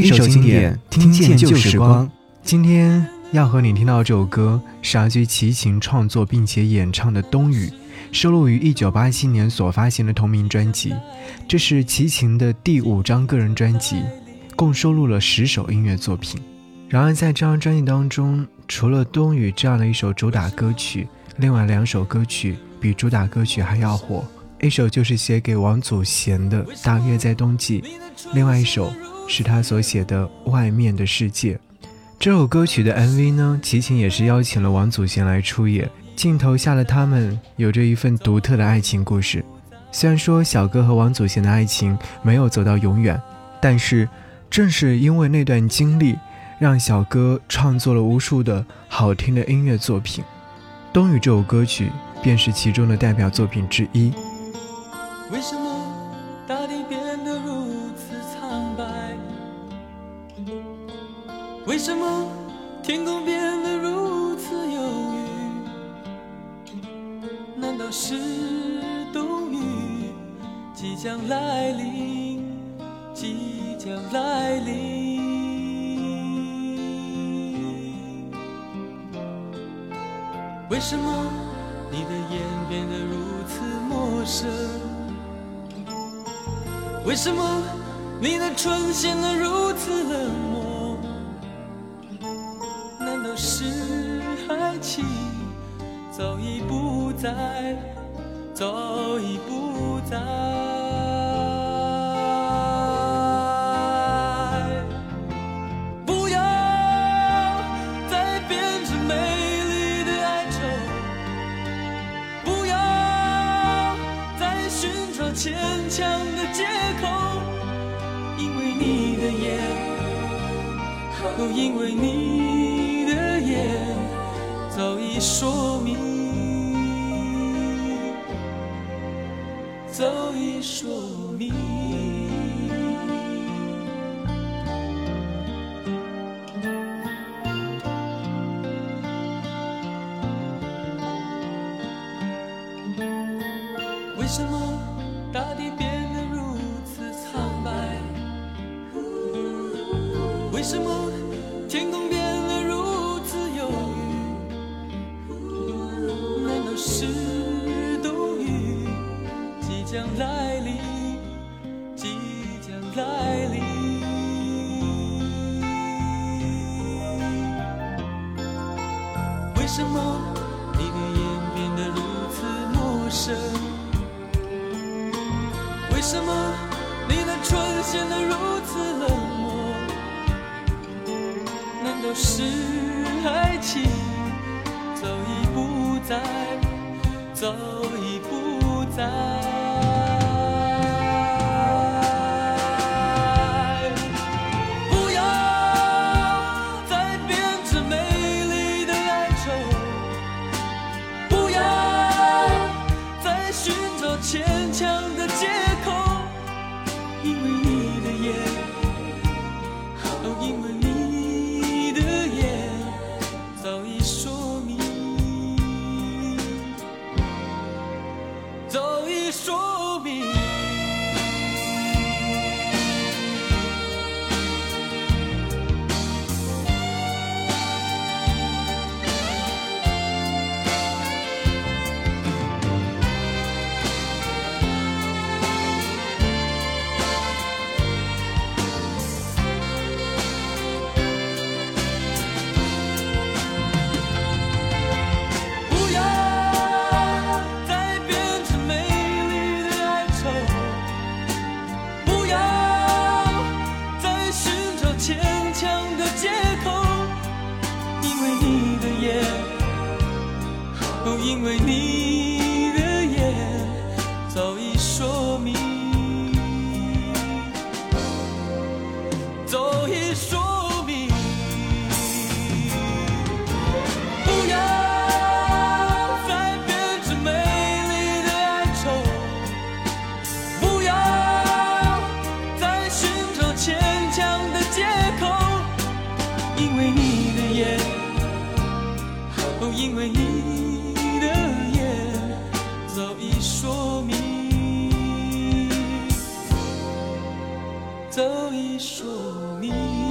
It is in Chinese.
一首经典，听见旧时光。今天要和你听到这首歌，是阿居齐秦创作并且演唱的《冬雨》，收录于1987年所发行的同名专辑。这是齐秦的第五张个人专辑，共收录了十首音乐作品。然而，在这张专辑当中，除了《冬雨》这样的一首主打歌曲，另外两首歌曲比主打歌曲还要火。一首就是写给王祖贤的《大约在冬季》，另外一首是他所写的《外面的世界》。这首歌曲的 MV 呢，齐秦也是邀请了王祖贤来出演，镜头下的他们有着一份独特的爱情故事。虽然说小哥和王祖贤的爱情没有走到永远，但是正是因为那段经历。让小哥创作了无数的好听的音乐作品，《冬雨》这首歌曲便是其中的代表作品之一。为什么为什么天空变得如此忧郁？难道是冬雨即将来临？即将来临？为什么你的眼变得如此陌生？为什么你的唇显得如此冷漠难道是爱情早已不在早已不在不要再编织美丽的哀愁不要再寻找牵强。的都，因为你的眼早已说明，早已说明。为什么？大地变得如此苍白，为什么为什么你的唇显得如此冷漠？难道是爱情早已不在，早已不在？因为你的眼早已说明，早已说明。不要再编织美丽的哀愁，不要再寻找牵强的借口。因为你的眼，哦，因为你。已说明，早已说明。